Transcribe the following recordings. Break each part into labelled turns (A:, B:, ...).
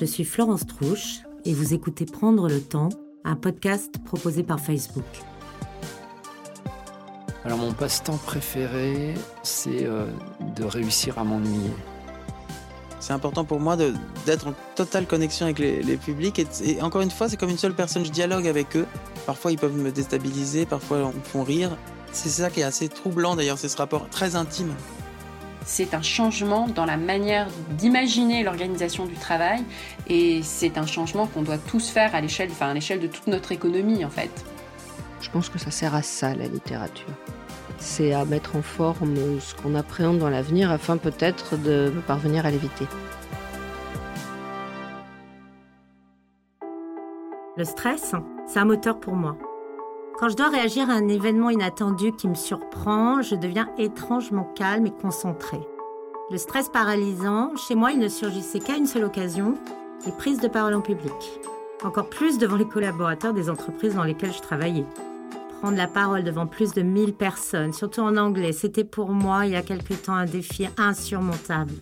A: Je suis Florence Trouche et vous écoutez Prendre le temps, un podcast proposé par Facebook.
B: Alors mon passe-temps préféré, c'est euh, de réussir à m'ennuyer.
C: C'est important pour moi d'être en totale connexion avec les, publics. Et, encore une fois, c'est comme une seule personne, je dialogue avec eux. Parfois, ils peuvent me déstabiliser, parfois, ils me font rire. C'est ça qui est assez troublant d'ailleurs, c'est ce rapport très intime.
D: C'est un changement dans la manière d'imaginer l'organisation du travail et c'est un changement qu'on doit tous faire à l'échelle, enfin à l'échelle de toute notre économie en fait.
E: Je pense que ça sert à ça la littérature. C'est à mettre en forme ce qu'on appréhende dans l'avenir afin peut-être de parvenir à l'éviter.
A: Le stress, c'est un moteur pour moi. Quand je dois réagir à un événement inattendu qui me surprend, je deviens étrangement calme et concentrée. Le stress paralysant, chez moi, il ne surgissait qu'à une seule occasion, les prises de parole en public. Encore plus devant les collaborateurs des entreprises dans lesquelles je travaillais. Prendre la parole devant plus de 1000 personnes, surtout en anglais, c'était pour moi il y a quelque temps un défi insurmontable.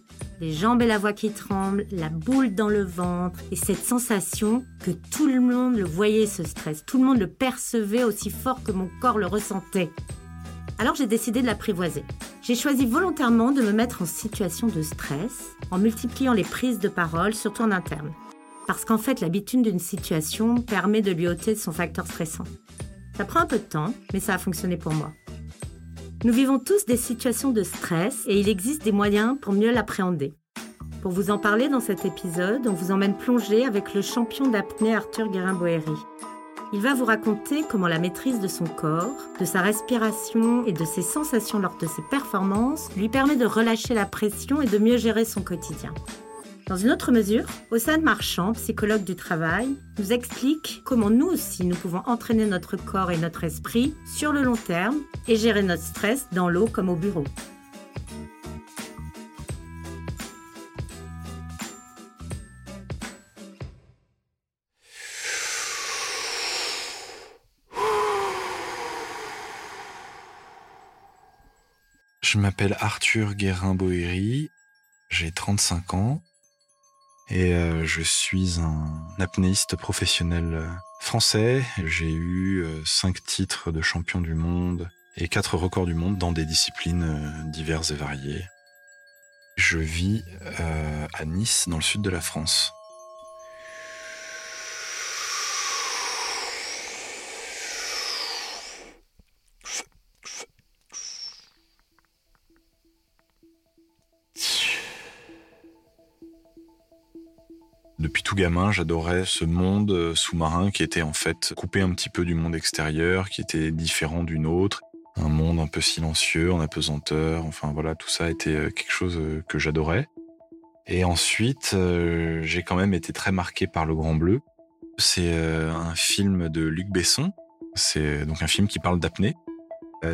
A: Les jambes et la voix qui tremblent, la boule dans le ventre et cette sensation que tout le monde le voyait ce stress, tout le monde le percevait aussi fort que mon corps le ressentait. Alors j'ai décidé de l'apprivoiser. J'ai choisi volontairement de me mettre en situation de stress en multipliant les prises de parole, surtout en interne. Parce qu'en fait, l'habitude d'une situation permet de lui ôter son facteur stressant. Ça prend un peu de temps, mais ça a fonctionné pour moi. Nous vivons tous des situations de stress et il existe des moyens pour mieux l'appréhender. Pour vous en parler dans cet épisode, on vous emmène plonger avec le champion d'apnée Arthur Guérin-Boéry. Il va vous raconter comment la maîtrise de son corps, de sa respiration et de ses sensations lors de ses performances lui permet de relâcher la pression et de mieux gérer son quotidien. Dans une autre mesure, Ossane Marchand, psychologue du travail, nous explique comment nous aussi nous pouvons entraîner notre corps et notre esprit sur le long terme et gérer notre stress dans l'eau comme au bureau.
F: Je m'appelle Arthur Guérin-Boéry, j'ai 35 ans et euh, je suis un apnéiste professionnel euh, français. J'ai eu euh, cinq titres de champion du monde et quatre records du monde dans des disciplines diverses et variées. Je vis à Nice, dans le sud de la France. Tout gamin, j'adorais ce monde euh, sous-marin qui était en fait coupé un petit peu du monde extérieur, qui était différent du nôtre. Un monde un peu silencieux, en apesanteur. Enfin voilà, tout ça était euh, quelque chose euh, que j'adorais. Et ensuite, j'ai quand même été très marqué par Le Grand Bleu. C'est un film de Luc Besson. C'est donc un film qui parle d'apnée.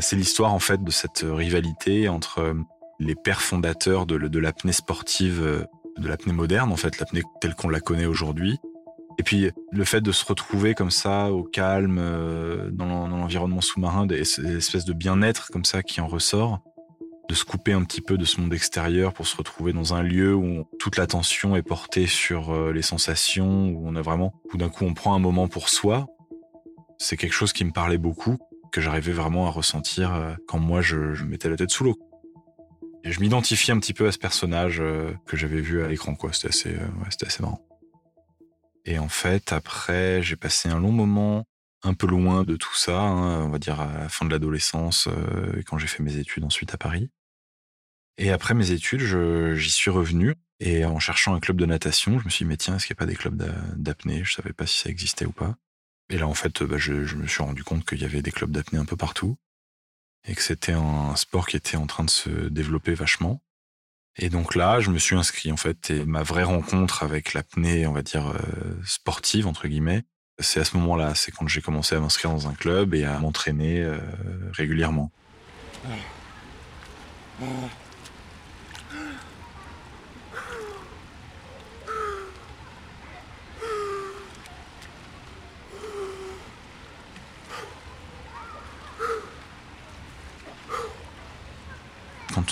F: C'est l'histoire en fait de cette rivalité entre les pères fondateurs de, de l'apnée sportive de l'apnée moderne, en fait, l'apnée telle qu'on la connaît aujourd'hui. Et puis le fait de se retrouver comme ça, au calme, euh, dans l'environnement sous-marin, des espèces de bien-être comme ça qui en ressort, de se couper un petit peu de ce monde extérieur pour se retrouver dans un lieu où toute l'attention est portée sur euh, les sensations, où on a vraiment, où d'un coup on prend un moment pour soi. C'est quelque chose qui me parlait beaucoup, que j'arrivais vraiment à ressentir euh, quand moi je, je mettais la tête sous l'eau. Et je m'identifie un petit peu à ce personnage euh, que j'avais vu à l'écran, quoi. C'était assez, euh, assez marrant. Et en fait, après, j'ai passé un long moment un peu loin de tout ça, hein, on va dire à la fin de l'adolescence, euh, quand j'ai fait mes études ensuite à Paris. Et après mes études, j'y suis revenu et en cherchant un club de natation, je me suis dit mais tiens, est-ce qu'il n'y a pas des clubs d'apnée? Je savais pas si ça existait ou pas. Et là, en fait, bah, je, me suis rendu compte qu'il y avait des clubs d'apnée un peu partout et que c'était un sport qui était en train de se développer vachement. Et donc là, je me suis inscrit en fait, et ma vraie rencontre avec l'apnée, on va dire euh, sportive entre guillemets, c'est à ce moment-là, c'est quand j'ai commencé à m'inscrire dans un club et à m'entraîner euh, régulièrement. Ah. Ah.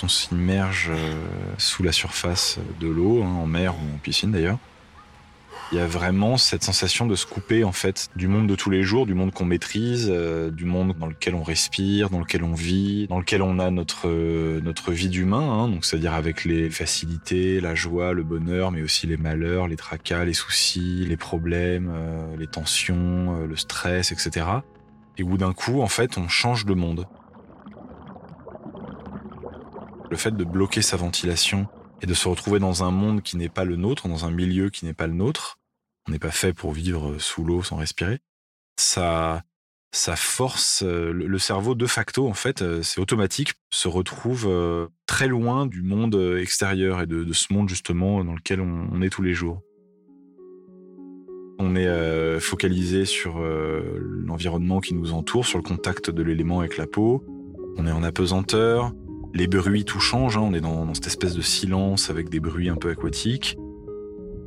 F: On s'immerge euh, sous la surface de l'eau, hein, en mer ou en piscine d'ailleurs, il y a vraiment cette sensation de se couper en fait du monde de tous les jours, du monde qu'on maîtrise, euh, du monde dans lequel on respire, dans lequel on vit, dans lequel on a notre euh, notre vie d'humain, hein, donc c'est-à-dire avec les facilités, la joie, le bonheur, mais aussi les malheurs, les tracas, les soucis, les problèmes, les tensions, le stress, etc. Et où d'un coup, en fait, on change de monde. Le fait de bloquer sa ventilation et de se retrouver dans un monde qui n'est pas le nôtre, dans un milieu qui n'est pas le nôtre, on n'est pas fait pour vivre sous l'eau sans respirer. Ça, ça force euh, le cerveau de facto, en fait, euh, c'est automatique, se retrouve euh, très loin du monde extérieur et de, ce monde justement dans lequel on, est tous les jours. On est focalisé sur l'environnement qui nous entoure, sur le contact de l'élément avec la peau. On est en apesanteur. Les bruits, tout change. Hein. On est dans, cette espèce de silence avec des bruits un peu aquatiques.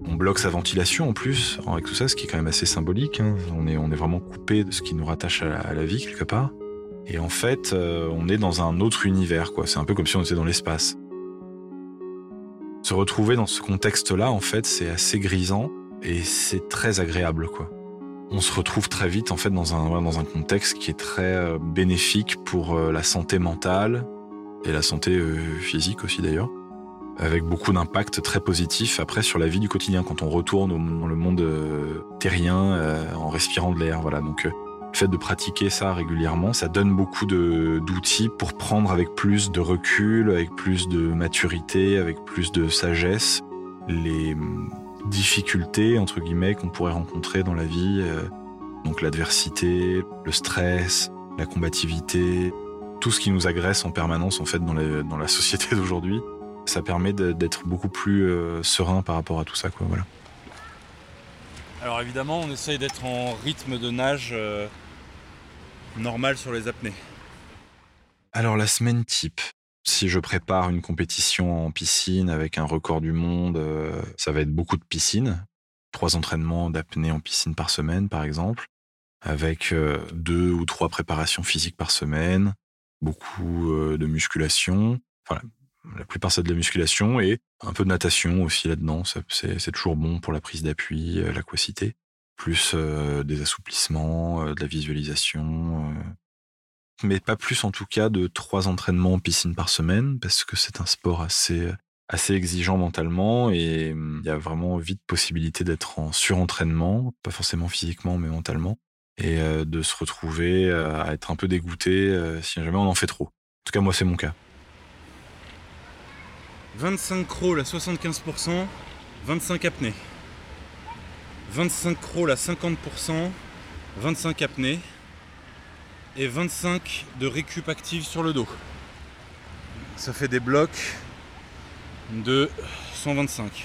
F: On bloque sa ventilation en plus, avec tout ça, ce qui est quand même assez symbolique. Hein. On, est, vraiment coupé de ce qui nous rattache à la, vie quelque part. Et en fait, euh, on est dans un autre univers. C'est un peu comme si on était dans l'espace. Se retrouver dans ce contexte-là, en fait, c'est assez grisant et c'est très agréable. On se retrouve très vite, en fait, dans un, dans un contexte qui est très euh, bénéfique pour euh, la santé mentale et la santé physique aussi d'ailleurs avec beaucoup d'impact très positif après sur la vie du quotidien quand on retourne dans le monde euh, terrien euh, en respirant de l'air. Voilà, donc euh, le fait de pratiquer ça régulièrement, ça donne beaucoup d'outils pour prendre avec plus de recul, avec plus de maturité, avec plus de sagesse les hum, difficultés entre guillemets qu'on pourrait rencontrer dans la vie, donc l'adversité, le stress, la combativité, tout ce qui nous agresse en permanence en fait dans la, dans la société d'aujourd'hui ça permet d'être beaucoup plus euh, serein par rapport à tout ça. Quoi, voilà.
G: Alors évidemment, on essaye d'être en rythme de nage euh, normal sur les apnées.
F: Alors la semaine type, si je prépare une compétition en piscine avec un record du monde, euh, ça va être beaucoup de piscine. Trois entraînements d'apnée en piscine par semaine, par exemple, avec deux ou trois préparations physiques par semaine, beaucoup de musculation. Voilà, la plupart, c'est de la musculation et un peu de natation aussi là-dedans. C'est toujours bon pour la prise d'appui, euh, l'aquacité. Plus euh, des assouplissements, euh, de la visualisation. Mais pas plus en tout cas de trois entraînements en piscine par semaine parce que c'est un sport assez assez exigeant mentalement et hum, il y a vraiment vite possibilité d'être en surentraînement, pas forcément physiquement mais mentalement, et de se retrouver à être un peu dégoûté si jamais on en fait trop. En tout cas moi c'est mon cas.
G: 25 crawls à 75%, 25 apnées. 25 crawls à 50%, 25 apnées. Et 25 de récup active sur le dos. Ça fait des blocs de 125.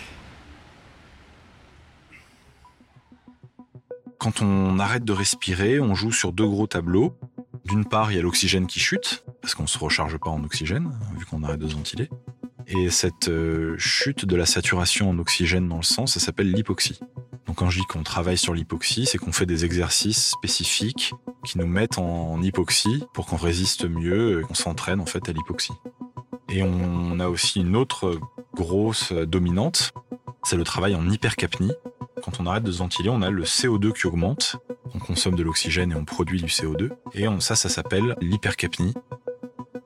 F: Quand on arrête de respirer, on joue sur deux gros tableaux. D'une part, il y a l'oxygène qui chute, parce qu'on ne se recharge pas en oxygène, vu qu'on arrête de ventiler. Et cette euh, chute de la saturation en oxygène dans le sang, ça s'appelle l'hypoxie. Donc quand je dis qu'on travaille sur l'hypoxie, c'est qu'on fait des exercices spécifiques qui nous mettent en hypoxie pour qu'on résiste mieux et qu'on s'entraîne en fait à l'hypoxie. Et on a aussi une autre grosse dominante, c'est le travail en hypercapnie. Quand on arrête de se ventiler, on a le CO2 qui augmente. On consomme de l'oxygène et on produit du CO2. Et ça, ça s'appelle l'hypercapnie.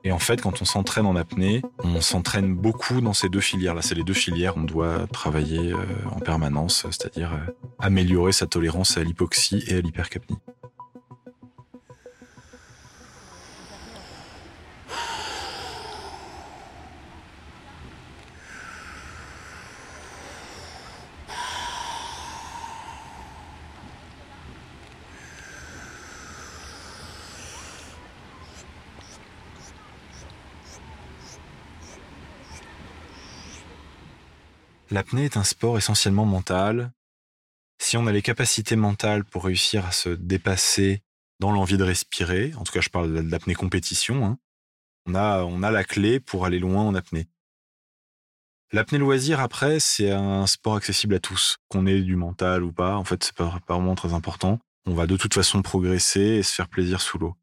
F: Et en fait, quand on s'entraîne en apnée, on s'entraîne beaucoup dans ces deux filières-là. C'est les deux filières on doit travailler euh, en permanence, c'est-à-dire euh, améliorer sa tolérance à l'hypoxie et à l'hypercapnie. L'apnée est un sport essentiellement mental. Si on a les capacités mentales pour réussir à se dépasser dans l'envie de respirer, en tout cas je parle de l'apnée compétition, hein, on, a, la clé pour aller loin en apnée. L'apnée loisir, après, c'est un sport accessible à tous, qu'on ait du mental ou pas. En fait, c'est pas, pas vraiment très important. On va de toute façon progresser et se faire plaisir sous l'eau.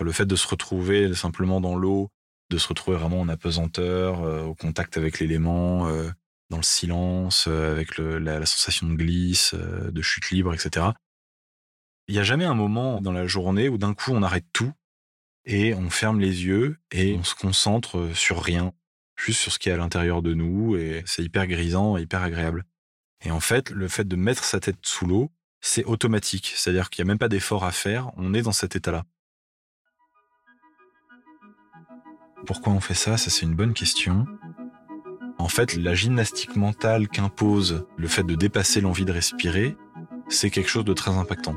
F: Le fait de se retrouver simplement dans l'eau, de se retrouver vraiment en apesanteur, euh, au contact avec l'élément, euh, dans le silence, avec la, sensation de glisse, de chute libre, etc. Il n'y a jamais un moment dans la journée où d'un coup on arrête tout et on ferme les yeux et on se concentre sur rien, juste sur ce qui est à l'intérieur de nous et c'est hyper grisant et hyper agréable. Et en fait, le fait de mettre sa tête sous l'eau, c'est automatique, c'est-à-dire qu'il n'y a même pas d'effort à faire, on est dans cet état-là. Pourquoi on fait ça? Ça, c'est une bonne question. En fait, la gymnastique mentale qu'impose le fait de dépasser l'envie de respirer, c'est quelque chose de très impactant.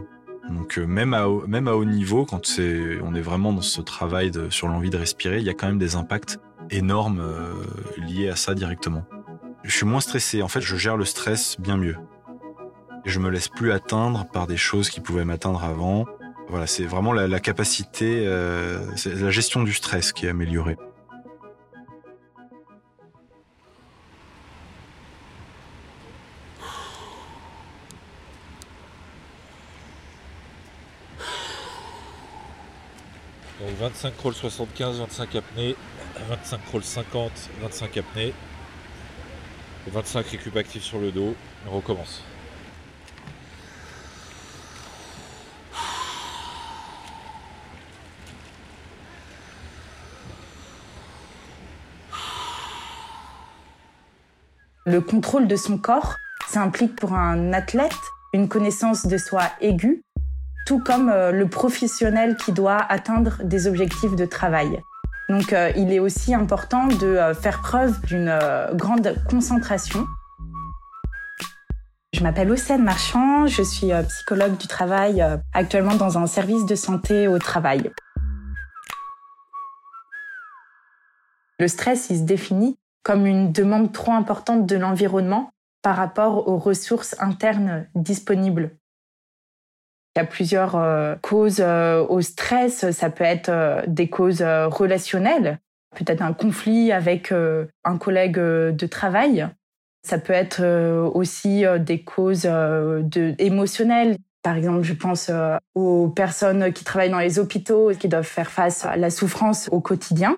F: Donc euh, même à même à haut niveau, quand on est vraiment dans ce travail sur l'envie de respirer, il y a quand même des impacts énormes euh, liés à ça directement. Je suis moins stressé. En fait, je gère le stress bien mieux. Je me laisse plus atteindre par des choses qui pouvaient m'atteindre avant. Voilà, c'est vraiment la, capacité, euh, la gestion du stress qui est améliorée.
G: Donc 25 crawls 75, 25 apnées, 25 crawls 50, 25 apnées, 25 récup actifs sur le dos. On recommence.
H: Le contrôle de son corps, ça implique pour un athlète une connaissance de soi aiguë, tout comme euh, le professionnel qui doit atteindre des objectifs de travail. Donc euh, il est aussi important de euh, faire preuve d'une grande concentration. Je m'appelle Océane Marchand, je suis psychologue du travail actuellement dans un service de santé au travail. Le stress, il se définit comme une demande trop importante de l'environnement par rapport aux ressources internes disponibles. Il y a plusieurs euh, causes euh, au stress. Ça peut être euh, des causes relationnelles, peut-être un conflit avec un collègue de travail. Ça peut être aussi des causes de, émotionnelles. Par exemple, je pense aux personnes qui travaillent dans les hôpitaux, qui doivent faire face à la souffrance au quotidien.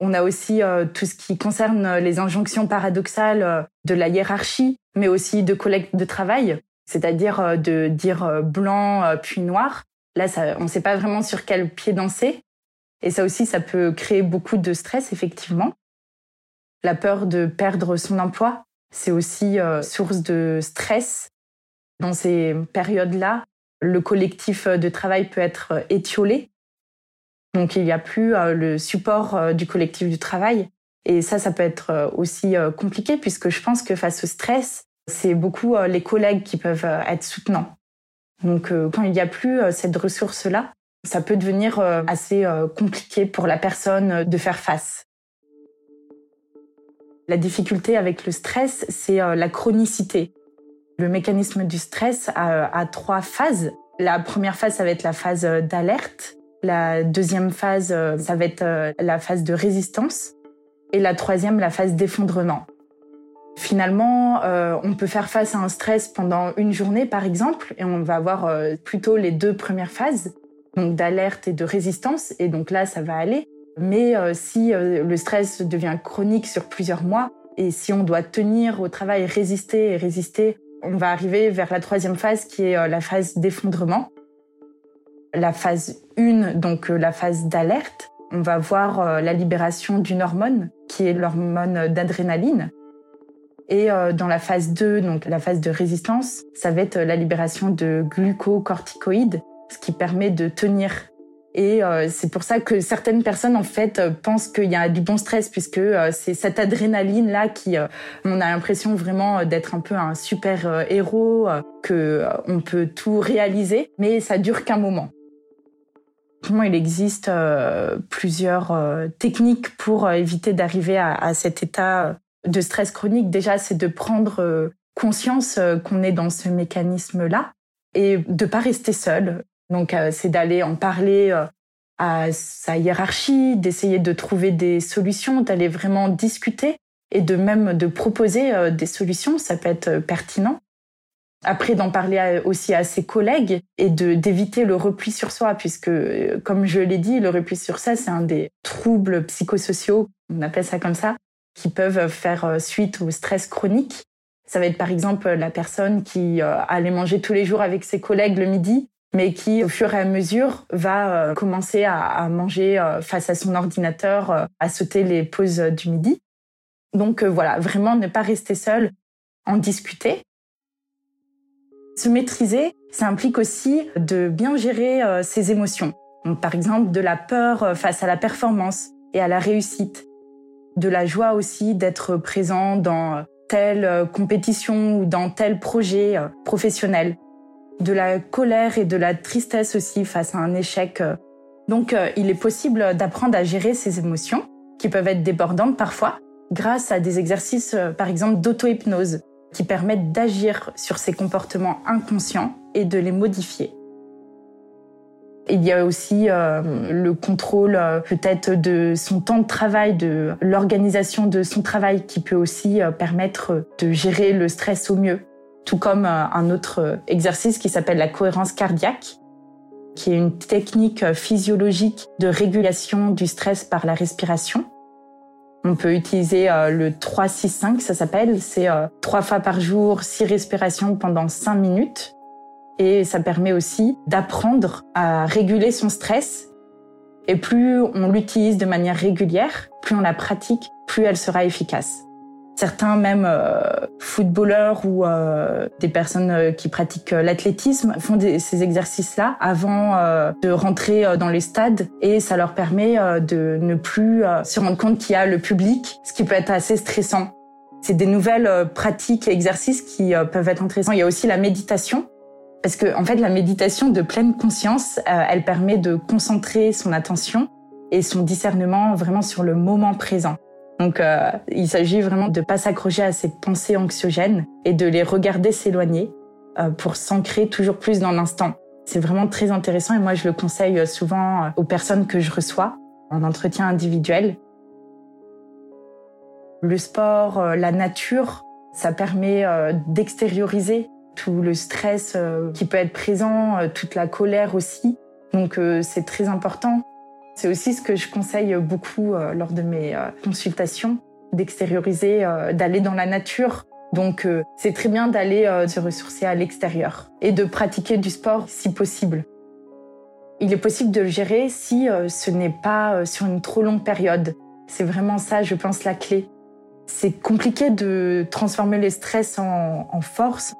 H: On a aussi tout ce qui concerne les injonctions paradoxales de la hiérarchie, mais aussi de collègues de travail, c'est-à-dire euh, de dire blanc puis noir. Là, on ne sait pas vraiment sur quel pied danser. Et ça aussi, ça peut créer beaucoup de stress, effectivement. La peur de perdre son emploi, c'est aussi source de stress. Dans ces périodes-là, le collectif de travail peut être étiolé donc il n'y a plus euh, le support euh, du collectif du travail. Et ça, ça peut être euh, aussi compliqué puisque je pense que face au stress, c'est beaucoup les collègues qui peuvent être soutenants. Donc quand il n'y a plus cette ressource-là, ça peut devenir assez compliqué pour la personne de faire face. La difficulté avec le stress, c'est la chronicité. Le mécanisme du stress a, trois phases. La première phase, ça va être la phase d'alerte. La deuxième phase, euh, ça va être euh, la phase de résistance. Et la troisième, la phase d'effondrement. Finalement, euh, on peut faire face à un stress pendant une journée, par exemple, et on va avoir plutôt les deux premières phases, donc d'alerte et de résistance, et donc là, ça va aller. Mais si le stress devient chronique sur plusieurs mois, et si on doit tenir au travail, résister et résister, on va arriver vers la troisième phase qui est la phase d'effondrement. La phase 1, donc euh, la phase d'alerte, on va voir euh, la libération d'une hormone qui est l'hormone d'adrénaline. Et euh, dans la phase 2, donc la phase de résistance, ça va être la libération de glucocorticoïdes, ce qui permet de tenir. Et c'est pour ça que certaines personnes en fait pensent qu'il y a du bon stress puisque c'est cette adrénaline là qui on a l'impression vraiment d'être un peu un super héros, que on peut tout réaliser, mais ça dure qu'un moment il existe euh, plusieurs euh, techniques pour euh, éviter d'arriver à, cet état de stress chronique. Déjà, c'est de prendre conscience qu'on est dans ce mécanisme-là et de pas rester seul. Donc, c'est d'aller en parler à sa hiérarchie, d'essayer de trouver des solutions, d'aller vraiment discuter et de même de proposer des solutions. Ça peut être pertinent. Après, d'en parler aussi à ses collègues et d'éviter le repli sur soi, puisque, comme je l'ai dit, le repli sur soi, c'est un des troubles psychosociaux, on appelle ça comme ça, qui peuvent faire suite au stress chronique. Ça va être par exemple la personne qui allait manger tous les jours avec ses collègues le midi, mais qui au fur et à mesure va commencer à manger face à son ordinateur, à sauter les pauses du midi. Donc voilà, vraiment ne pas rester seul, en discuter. Se maîtriser, ça implique aussi de bien gérer euh, ses émotions. par exemple, de la peur euh, face à la performance et à la réussite. De la joie aussi d'être présent dans telle euh, compétition ou dans tel projet professionnel. De la colère et de la tristesse aussi face à un échec. Donc, il est possible d'apprendre à gérer ses émotions, qui peuvent être débordantes parfois, grâce à des exercices, par exemple, d'auto-hypnose qui permettent d'agir sur ces comportements inconscients et de les modifier. Il y a aussi euh, le contrôle euh, peut-être de son temps de travail, de l'organisation de son travail qui peut aussi euh, permettre de gérer le stress au mieux. Tout comme un autre exercice qui s'appelle la cohérence cardiaque, qui est une technique physiologique de régulation du stress par la respiration on peut utiliser le 3-6-5, ça s'appelle. C'est trois fois par jour, six respirations pendant cinq minutes. Et ça permet aussi d'apprendre à réguler son stress. Et plus on l'utilise de manière régulière, plus on la pratique, plus elle sera efficace. Certains même euh, footballeurs ou euh, des personnes euh, qui pratiquent l'athlétisme font ces exercices-là avant de rentrer dans les stades et ça leur permet de ne plus se rendre compte qu'il y a le public, ce qui peut être assez stressant. C'est des nouvelles pratiques et exercices qui peuvent être intéressants. Il y a aussi la méditation. Parce que, en fait, la méditation de pleine conscience, elle permet de concentrer son attention et son discernement vraiment sur le moment présent. Donc euh, il s'agit vraiment de ne pas s'accrocher à ces pensées anxiogènes et de les regarder s'éloigner euh, pour s'ancrer toujours plus dans l'instant. C'est vraiment très intéressant et moi je le conseille souvent euh, aux personnes que je reçois en entretien individuel. Le sport, la nature, ça permet d'extérioriser tout le stress qui peut être présent, toute la colère aussi. Donc c'est très important c'est aussi ce que je conseille beaucoup euh, lors de mes euh, consultations, d'extérioriser, euh, d'aller dans la nature. Donc c'est très bien d'aller se ressourcer à l'extérieur et de pratiquer du sport si possible. Il est possible de le gérer si ce n'est pas sur une trop longue période. C'est vraiment ça, je pense, la clé. C'est compliqué de transformer le stress en, en force.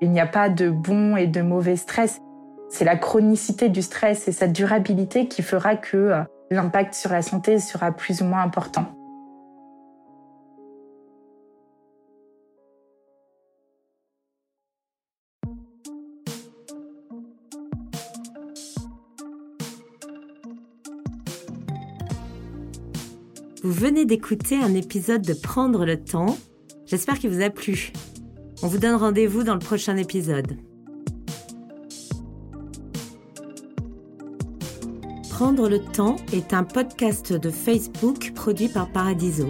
H: Il n'y a pas de bon et de mauvais stress. C'est la chronicité du stress et sa durabilité qui fera que euh, l'impact sur la santé sera plus ou moins important.
A: Vous venez d'écouter un épisode de Prendre le temps. J'espère qu'il vous a plu. On vous donne rendez-vous dans le prochain épisode. Prendre le temps est un podcast de Facebook produit par Paradiso.